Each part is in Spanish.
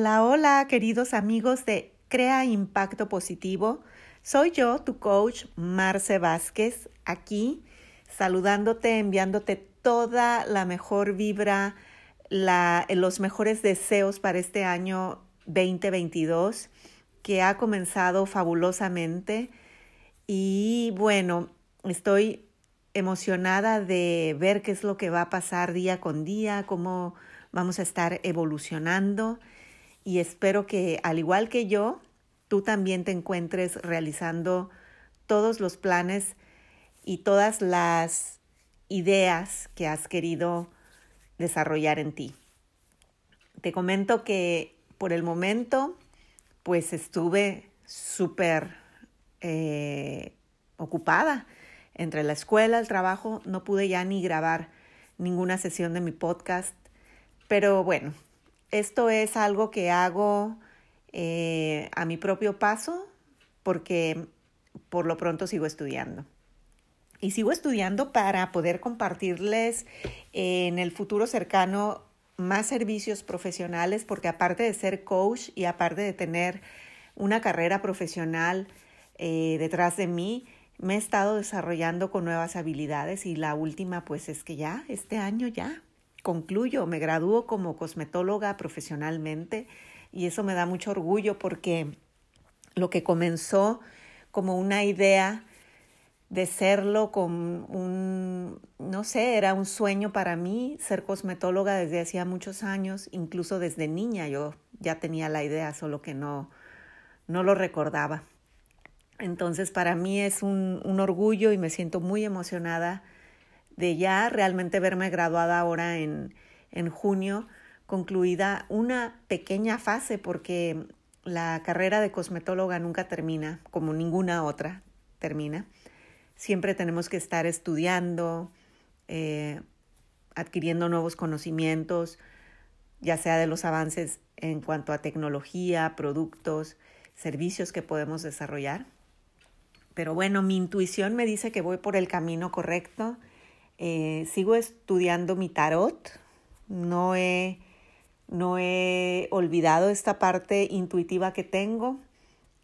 Hola, hola, queridos amigos de Crea Impacto Positivo. Soy yo, tu coach, Marce Vázquez, aquí saludándote, enviándote toda la mejor vibra, los mejores deseos para este año 2022 que ha comenzado fabulosamente. Y bueno, estoy emocionada de ver qué es lo que va a pasar día con día, cómo vamos a estar evolucionando y espero que al igual que yo, tú también te encuentres realizando todos los planes y todas las ideas que has querido desarrollar en ti. Te comento que por el momento, pues estuve súper eh, ocupada entre la escuela, el trabajo, no pude ya ni grabar ninguna sesión de mi podcast, pero bueno, esto es algo que hago eh, a mi propio paso porque por lo pronto sigo estudiando. Y sigo estudiando para poder compartirles en el futuro cercano más servicios profesionales, porque aparte de ser coach y aparte de tener una carrera profesional eh, detrás de mí, me he estado desarrollando con nuevas habilidades y la última pues es que ya, este año ya concluyo, me gradúo como cosmetóloga profesionalmente y eso me da mucho orgullo porque lo que comenzó como una idea de serlo con un, no sé, era un sueño para mí ser cosmetóloga desde hacía muchos años, incluso desde niña yo ya tenía la idea, solo que no, no lo recordaba. Entonces para mí es un, un orgullo y me siento muy emocionada de ya realmente verme graduada ahora en, en junio, concluida una pequeña fase porque la carrera de cosmetóloga nunca termina, como ninguna otra termina. Siempre tenemos que estar estudiando, eh, adquiriendo nuevos conocimientos, ya sea de los avances en cuanto a tecnología, productos, servicios que podemos desarrollar. Pero bueno, mi intuición me dice que voy por el camino correcto. Eh, sigo estudiando mi tarot. No he, no he olvidado esta parte intuitiva que tengo,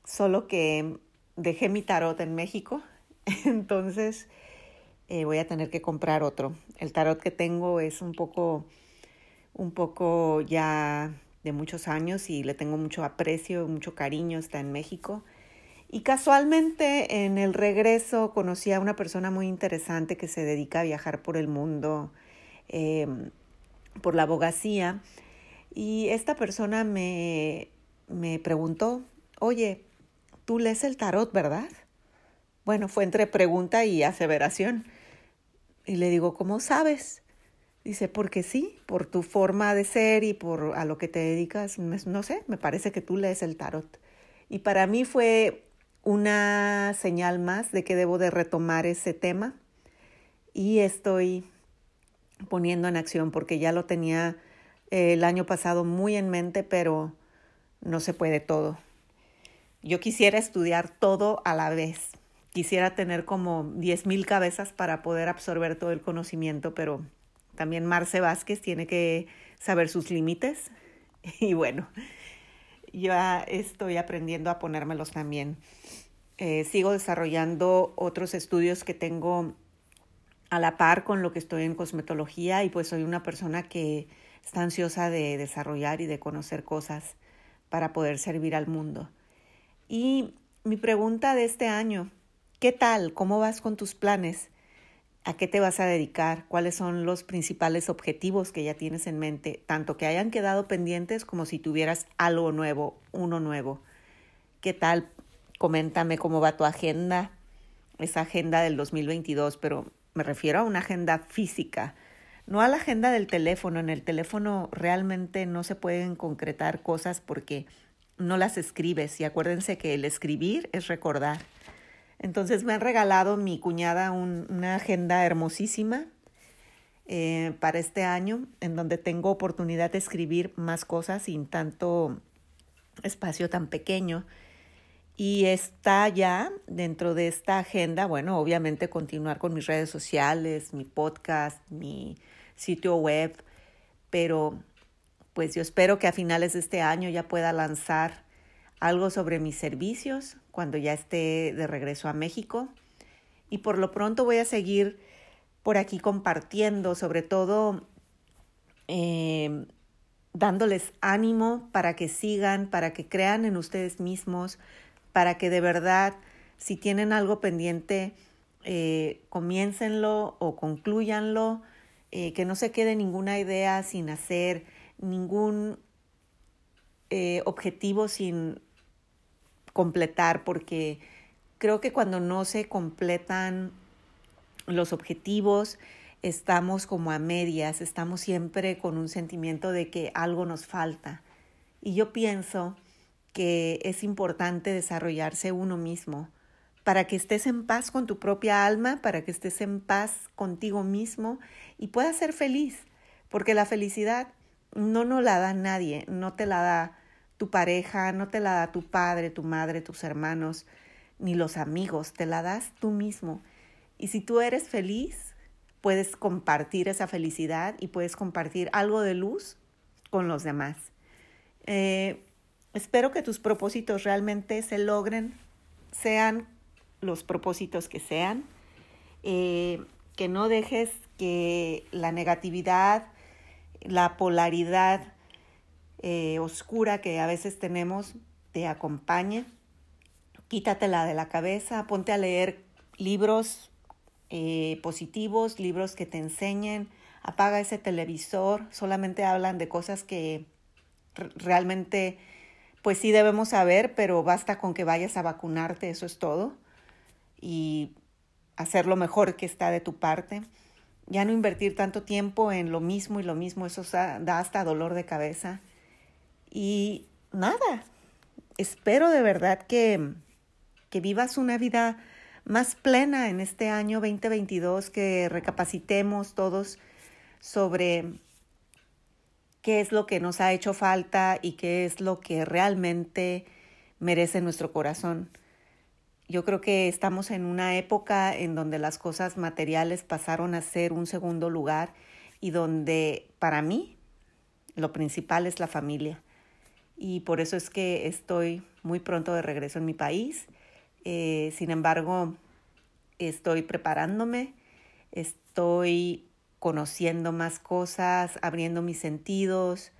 solo que dejé mi tarot en México. Entonces eh, voy a tener que comprar otro. El tarot que tengo es un poco, un poco ya de muchos años y le tengo mucho aprecio, mucho cariño, está en México. Y casualmente en el regreso conocí a una persona muy interesante que se dedica a viajar por el mundo, em, por la abogacía. Y esta persona me, me preguntó, oye, tú lees el tarot, ¿verdad? Bueno, fue entre pregunta y aseveración. Y le digo, ¿cómo sabes? Dice, porque sí, por tu forma de ser y por a lo que te dedicas, no sé, me parece que tú lees el tarot. Y para mí fue una señal más de que debo de retomar ese tema y estoy poniendo en acción porque ya lo tenía eh, el año pasado muy en mente, pero no se puede todo. Yo quisiera estudiar todo a la vez. Quisiera tener como diez mil cabezas para poder absorber todo el conocimiento, pero también Marce Vázquez tiene que saber sus límites. Y bueno, ya estoy aprendiendo a ponérmelos también. Eh, sigo desarrollando otros estudios que tengo a la par con lo que estoy en cosmetología y pues soy una persona que está ansiosa de desarrollar y de conocer cosas para poder servir al mundo. Y mi pregunta de este año, ¿qué tal? ¿Cómo vas con tus planes? ¿A qué te vas a dedicar? ¿Cuáles son los principales objetivos que ya tienes en mente? Tanto que hayan quedado pendientes como si tuvieras algo nuevo, uno nuevo. ¿Qué tal? Coméntame cómo va tu agenda, esa agenda del 2022, pero me refiero a una agenda física, no a la agenda del teléfono. En el teléfono realmente no se pueden concretar cosas porque no las escribes y acuérdense que el escribir es recordar. Entonces me han regalado mi cuñada una agenda hermosísima eh, para este año, en donde tengo oportunidad de escribir más cosas sin tanto espacio tan pequeño. Y está ya dentro de esta agenda, bueno, obviamente continuar con mis redes sociales, mi podcast, mi sitio web, pero pues yo espero que a finales de este año ya pueda lanzar algo sobre mis servicios cuando ya esté de regreso a México. Y por lo pronto voy a seguir por aquí compartiendo, sobre todo eh, dándoles ánimo para que sigan, para que crean en ustedes mismos, para que de verdad, si tienen algo pendiente, eh, comiéncenlo o concluyanlo, eh, que no se quede ninguna idea sin hacer, ningún eh, objetivo sin completar, porque creo que cuando no se completan los objetivos, estamos como a medias, estamos siempre con un sentimiento de que algo nos falta. Y yo pienso que es importante desarrollarse uno mismo para que estés en paz con tu propia alma, para que estés en paz contigo mismo y puedas ser feliz, porque la felicidad no nos la da nadie, no te la da tu pareja, no te la da tu padre, tu madre, tus hermanos, ni los amigos, te la das tú mismo. Y si tú eres feliz, puedes compartir esa felicidad y puedes compartir algo de luz con los demás. Eh, espero que tus propósitos realmente se logren, sean los propósitos que sean, eh, que no dejes que la negatividad, la polaridad eh, oscura que a veces tenemos te acompañe. Quítatela de la cabeza, ponte a leer libros eh, positivos, libros que te enseñen, apaga ese televisor, solamente hablan de cosas que realmente pues sí debemos saber, pero basta con que vayas a vacunarte, eso es todo, y hacer lo mejor que está de tu parte. Ya no invertir tanto tiempo en lo mismo y lo mismo, eso da hasta dolor de cabeza. Y nada, espero de verdad que, que vivas una vida más plena en este año 2022, que recapacitemos todos sobre qué es lo que nos ha hecho falta y qué es lo que realmente merece nuestro corazón. Yo creo que estamos en una época en donde las cosas materiales pasaron a ser un segundo lugar y donde para mí lo principal es la familia. Y por eso es que estoy muy pronto de regreso en mi país eh, sin embargo, estoy preparándome, estoy conociendo más cosas, abriendo mis sentidos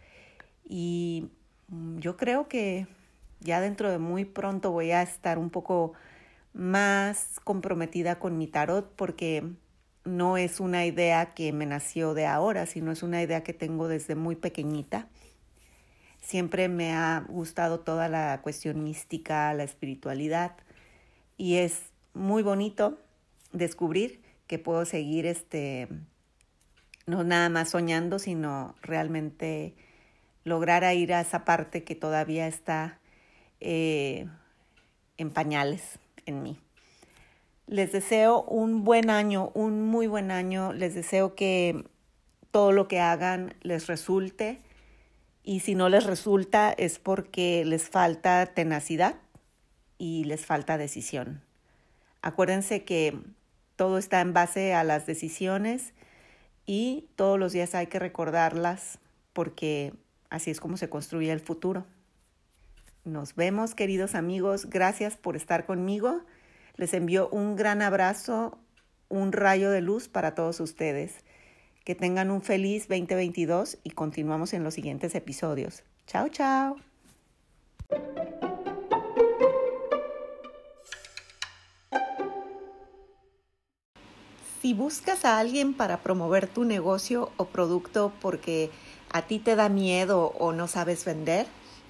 y mm, yo creo que ya dentro de muy pronto voy a estar un poco más comprometida con mi tarot porque no es una idea que me nació de ahora, sino es una idea que tengo desde muy pequeñita. Siempre me ha gustado toda la cuestión mística, la espiritualidad y es muy bonito descubrir que puedo seguir este no nada más soñando, sino realmente lograr ir a esa parte que todavía está eh, en pañales en mí. Les deseo un buen año, un muy buen año. Les deseo que todo lo que hagan les resulte. Y si no les resulta es porque les falta tenacidad y les falta decisión. Acuérdense que todo está en base a las decisiones y todos los días hay que recordarlas porque así es como se construye el futuro. Nos vemos, queridos amigos. Gracias por estar conmigo. Les envío un gran abrazo, un rayo de luz para todos ustedes. Que tengan un feliz 2022 y continuamos en los siguientes episodios. Chao, chao. Si buscas a alguien para promover tu negocio o producto porque a ti te da miedo o no sabes vender,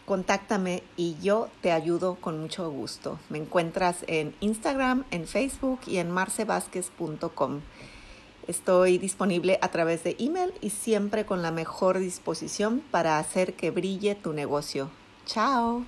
contáctame y yo te ayudo con mucho gusto. Me encuentras en Instagram, en Facebook y en marcevásquez.com. Estoy disponible a través de email y siempre con la mejor disposición para hacer que brille tu negocio. Chao.